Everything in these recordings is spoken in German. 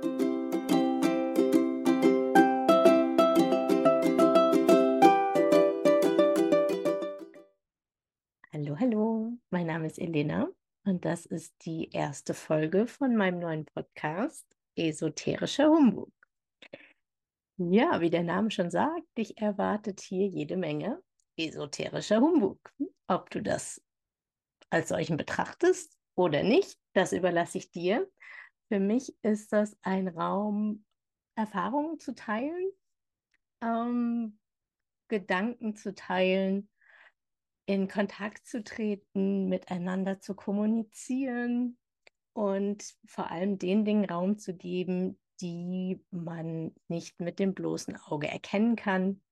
Hallo, hallo, mein Name ist Elena und das ist die erste Folge von meinem neuen Podcast Esoterischer Humbug. Ja, wie der Name schon sagt, dich erwartet hier jede Menge esoterischer Humbug. Ob du das als solchen betrachtest oder nicht, das überlasse ich dir. Für mich ist das ein Raum, Erfahrungen zu teilen, ähm, Gedanken zu teilen, in Kontakt zu treten, miteinander zu kommunizieren und vor allem den Dingen Raum zu geben, die man nicht mit dem bloßen Auge erkennen kann,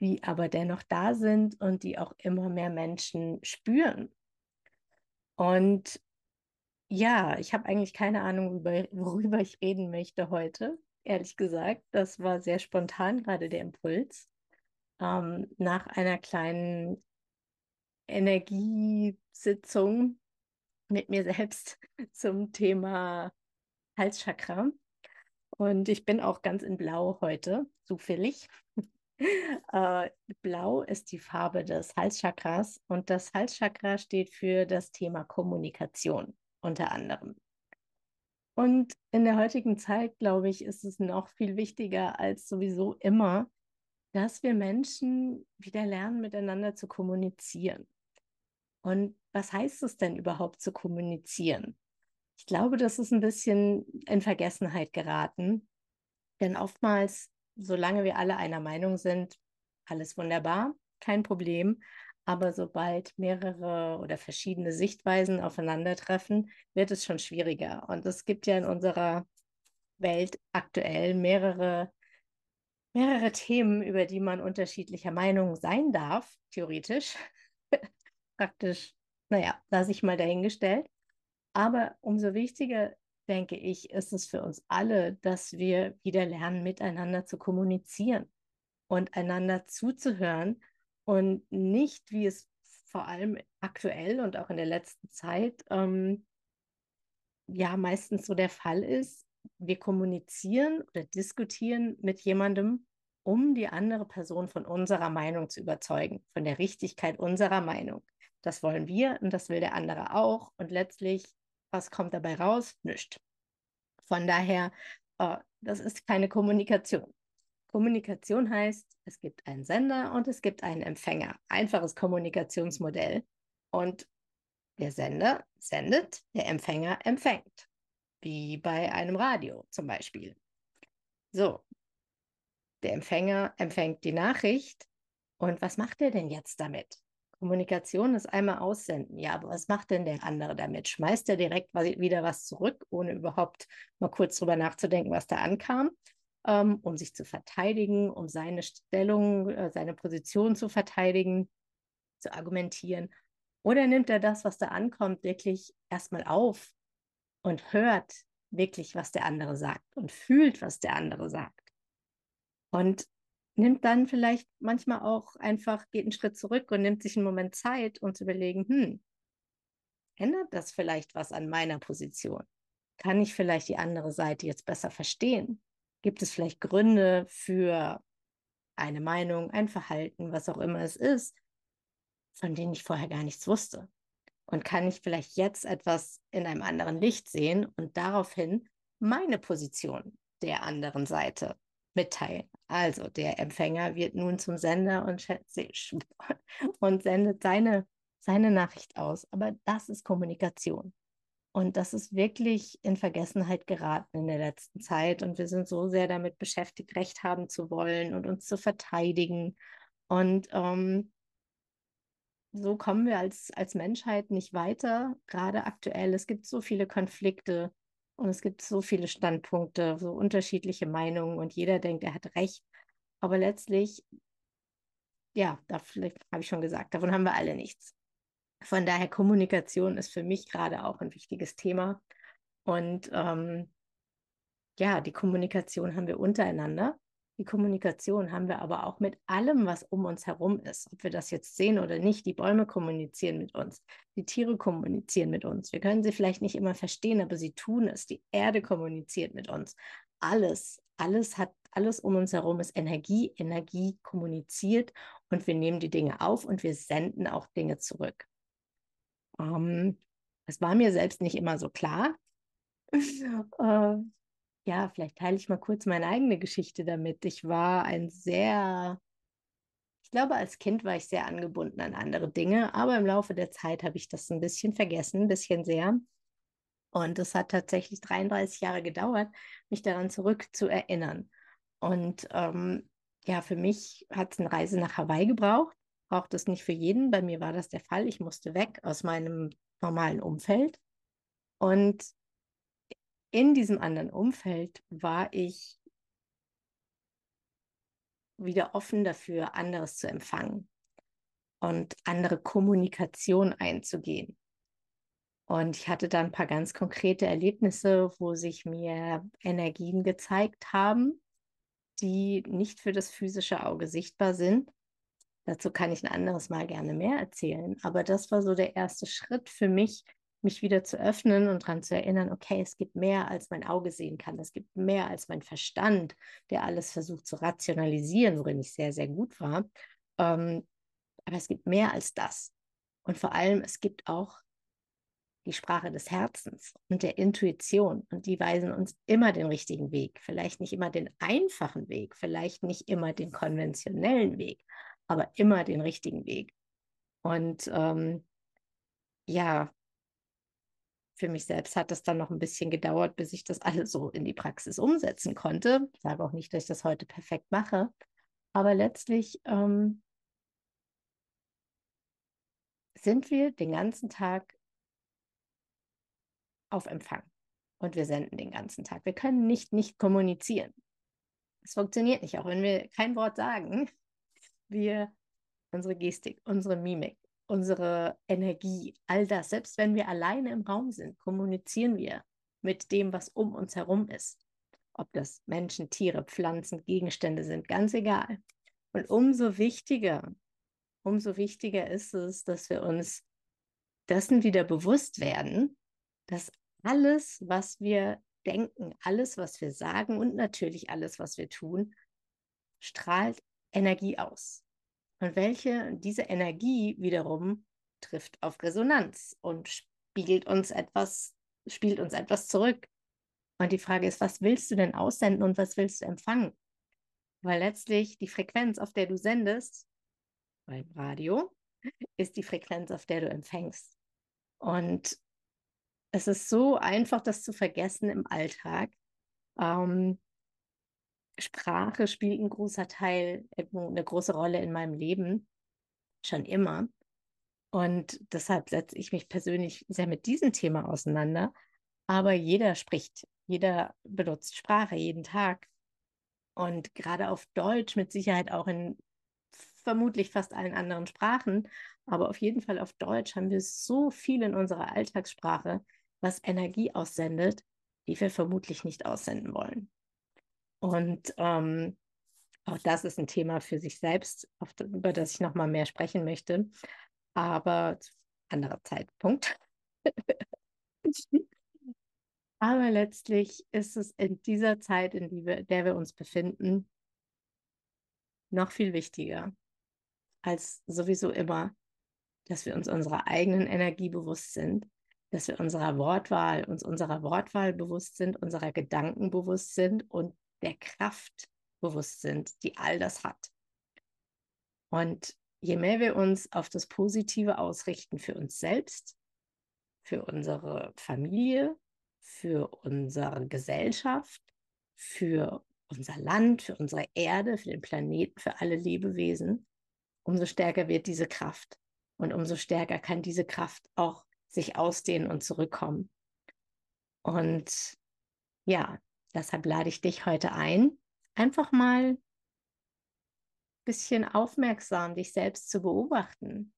die aber dennoch da sind und die auch immer mehr Menschen spüren. Und ja, ich habe eigentlich keine Ahnung, worüber ich reden möchte heute, ehrlich gesagt. Das war sehr spontan, gerade der Impuls. Ähm, nach einer kleinen Energiesitzung mit mir selbst zum Thema Halschakra. Und ich bin auch ganz in Blau heute, zufällig. äh, Blau ist die Farbe des Halschakras und das Halschakra steht für das Thema Kommunikation unter anderem. Und in der heutigen Zeit, glaube ich, ist es noch viel wichtiger als sowieso immer, dass wir Menschen wieder lernen, miteinander zu kommunizieren. Und was heißt es denn überhaupt zu kommunizieren? Ich glaube, das ist ein bisschen in Vergessenheit geraten. Denn oftmals, solange wir alle einer Meinung sind, alles wunderbar, kein Problem. Aber sobald mehrere oder verschiedene Sichtweisen aufeinandertreffen, wird es schon schwieriger. Und es gibt ja in unserer Welt aktuell mehrere, mehrere Themen, über die man unterschiedlicher Meinung sein darf, theoretisch. Praktisch, naja, lasse ich mal dahingestellt. Aber umso wichtiger, denke ich, ist es für uns alle, dass wir wieder lernen, miteinander zu kommunizieren und einander zuzuhören und nicht, wie es vor allem aktuell und auch in der letzten Zeit ähm, ja meistens so der Fall ist, wir kommunizieren oder diskutieren mit jemandem, um die andere Person von unserer Meinung zu überzeugen, von der Richtigkeit unserer Meinung. Das wollen wir und das will der andere auch. Und letztlich, was kommt dabei raus? Nichts. Von daher, äh, das ist keine Kommunikation. Kommunikation heißt, es gibt einen Sender und es gibt einen Empfänger. Einfaches Kommunikationsmodell. Und der Sender sendet, der Empfänger empfängt. Wie bei einem Radio zum Beispiel. So, der Empfänger empfängt die Nachricht. Und was macht er denn jetzt damit? Kommunikation ist einmal aussenden. Ja, aber was macht denn der andere damit? Schmeißt er direkt wieder was zurück, ohne überhaupt mal kurz drüber nachzudenken, was da ankam, ähm, um sich zu verteidigen, um seine Stellung, äh, seine Position zu verteidigen, zu argumentieren? Oder nimmt er das, was da ankommt, wirklich erstmal auf und hört wirklich, was der andere sagt und fühlt, was der andere sagt? Und nimmt dann vielleicht manchmal auch einfach, geht einen Schritt zurück und nimmt sich einen Moment Zeit, um zu überlegen, hm, ändert das vielleicht was an meiner Position? Kann ich vielleicht die andere Seite jetzt besser verstehen? Gibt es vielleicht Gründe für eine Meinung, ein Verhalten, was auch immer es ist, von denen ich vorher gar nichts wusste? Und kann ich vielleicht jetzt etwas in einem anderen Licht sehen und daraufhin meine Position der anderen Seite mitteilen. Also der Empfänger wird nun zum Sender und, und sendet seine, seine Nachricht aus. Aber das ist Kommunikation. Und das ist wirklich in Vergessenheit geraten in der letzten Zeit. Und wir sind so sehr damit beschäftigt, Recht haben zu wollen und uns zu verteidigen. Und ähm, so kommen wir als, als Menschheit nicht weiter, gerade aktuell. Es gibt so viele Konflikte, und es gibt so viele Standpunkte, so unterschiedliche Meinungen und jeder denkt, er hat recht. Aber letztlich, ja, da habe ich schon gesagt, davon haben wir alle nichts. Von daher, Kommunikation ist für mich gerade auch ein wichtiges Thema. Und ähm, ja, die Kommunikation haben wir untereinander. Die Kommunikation haben wir aber auch mit allem, was um uns herum ist. Ob wir das jetzt sehen oder nicht, die Bäume kommunizieren mit uns, die Tiere kommunizieren mit uns. Wir können sie vielleicht nicht immer verstehen, aber sie tun es. Die Erde kommuniziert mit uns. alles, alles hat, alles um uns herum ist Energie, Energie kommuniziert und wir nehmen die Dinge auf und wir senden auch Dinge zurück. Ähm, das war mir selbst nicht immer so klar. äh, ja, vielleicht teile ich mal kurz meine eigene Geschichte damit. Ich war ein sehr, ich glaube, als Kind war ich sehr angebunden an andere Dinge, aber im Laufe der Zeit habe ich das ein bisschen vergessen, ein bisschen sehr. Und es hat tatsächlich 33 Jahre gedauert, mich daran zurück zu erinnern. Und ähm, ja, für mich hat es eine Reise nach Hawaii gebraucht. Braucht es nicht für jeden. Bei mir war das der Fall. Ich musste weg aus meinem normalen Umfeld. Und in diesem anderen Umfeld war ich wieder offen dafür, anderes zu empfangen und andere Kommunikation einzugehen. Und ich hatte da ein paar ganz konkrete Erlebnisse, wo sich mir Energien gezeigt haben, die nicht für das physische Auge sichtbar sind. Dazu kann ich ein anderes Mal gerne mehr erzählen. Aber das war so der erste Schritt für mich, mich wieder zu öffnen und daran zu erinnern, okay, es gibt mehr, als mein Auge sehen kann. Es gibt mehr als mein Verstand, der alles versucht zu rationalisieren, worin ich sehr, sehr gut war. Ähm, aber es gibt mehr als das. Und vor allem, es gibt auch die Sprache des Herzens und der Intuition. Und die weisen uns immer den richtigen Weg. Vielleicht nicht immer den einfachen Weg, vielleicht nicht immer den konventionellen Weg, aber immer den richtigen Weg. Und ähm, ja, für mich selbst hat es dann noch ein bisschen gedauert, bis ich das alles so in die Praxis umsetzen konnte. Ich sage auch nicht, dass ich das heute perfekt mache, aber letztlich ähm, sind wir den ganzen Tag auf Empfang und wir senden den ganzen Tag. Wir können nicht nicht kommunizieren. Es funktioniert nicht, auch wenn wir kein Wort sagen. Wir, unsere Gestik, unsere Mimik, unsere Energie, all das, selbst wenn wir alleine im Raum sind, kommunizieren wir mit dem, was um uns herum ist. Ob das Menschen, Tiere, Pflanzen, Gegenstände sind, ganz egal. Und umso wichtiger, umso wichtiger ist es, dass wir uns dessen wieder bewusst werden, dass alles, was wir denken, alles, was wir sagen und natürlich alles, was wir tun, strahlt Energie aus. Und welche diese Energie wiederum trifft auf Resonanz und spiegelt uns etwas, spielt uns etwas zurück. Und die Frage ist, was willst du denn aussenden und was willst du empfangen? Weil letztlich die Frequenz, auf der du sendest, beim Radio, ist die Frequenz, auf der du empfängst. Und es ist so einfach, das zu vergessen im Alltag. Ähm, Sprache spielt ein großer Teil, eine große Rolle in meinem Leben, schon immer. Und deshalb setze ich mich persönlich sehr mit diesem Thema auseinander. Aber jeder spricht, jeder benutzt Sprache jeden Tag. Und gerade auf Deutsch mit Sicherheit auch in vermutlich fast allen anderen Sprachen, aber auf jeden Fall auf Deutsch haben wir so viel in unserer Alltagssprache, was Energie aussendet, die wir vermutlich nicht aussenden wollen. Und ähm, auch das ist ein Thema für sich selbst, auf, über das ich noch mal mehr sprechen möchte. Aber anderer Zeitpunkt. Aber letztlich ist es in dieser Zeit, in die wir, der wir uns befinden, noch viel wichtiger als sowieso immer, dass wir uns unserer eigenen Energie bewusst sind, dass wir unserer Wortwahl, uns unserer Wortwahl bewusst sind, unserer Gedanken bewusst sind und der Kraft bewusst sind, die all das hat. Und je mehr wir uns auf das Positive ausrichten für uns selbst, für unsere Familie, für unsere Gesellschaft, für unser Land, für unsere Erde, für den Planeten, für alle Lebewesen, umso stärker wird diese Kraft. Und umso stärker kann diese Kraft auch sich ausdehnen und zurückkommen. Und ja, Deshalb lade ich dich heute ein, einfach mal ein bisschen aufmerksam dich selbst zu beobachten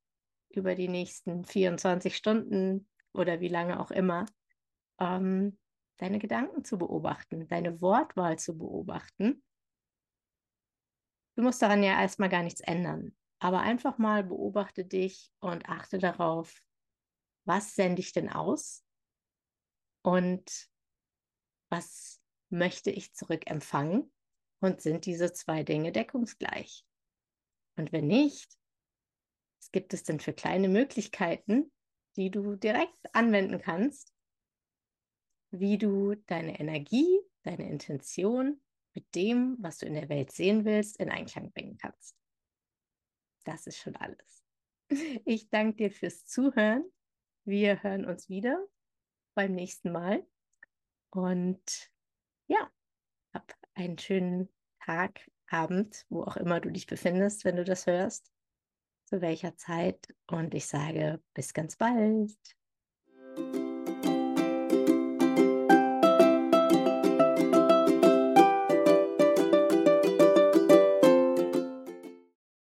über die nächsten 24 Stunden oder wie lange auch immer, ähm, deine Gedanken zu beobachten, deine Wortwahl zu beobachten. Du musst daran ja erstmal gar nichts ändern, aber einfach mal beobachte dich und achte darauf, was sende ich denn aus und was möchte ich zurückempfangen und sind diese zwei Dinge deckungsgleich? Und wenn nicht, was gibt es denn für kleine Möglichkeiten, die du direkt anwenden kannst, wie du deine Energie, deine Intention mit dem, was du in der Welt sehen willst, in Einklang bringen kannst. Das ist schon alles. Ich danke dir fürs Zuhören. Wir hören uns wieder beim nächsten Mal. Und ja, hab einen schönen Tag, Abend, wo auch immer du dich befindest, wenn du das hörst, zu welcher Zeit. Und ich sage bis ganz bald.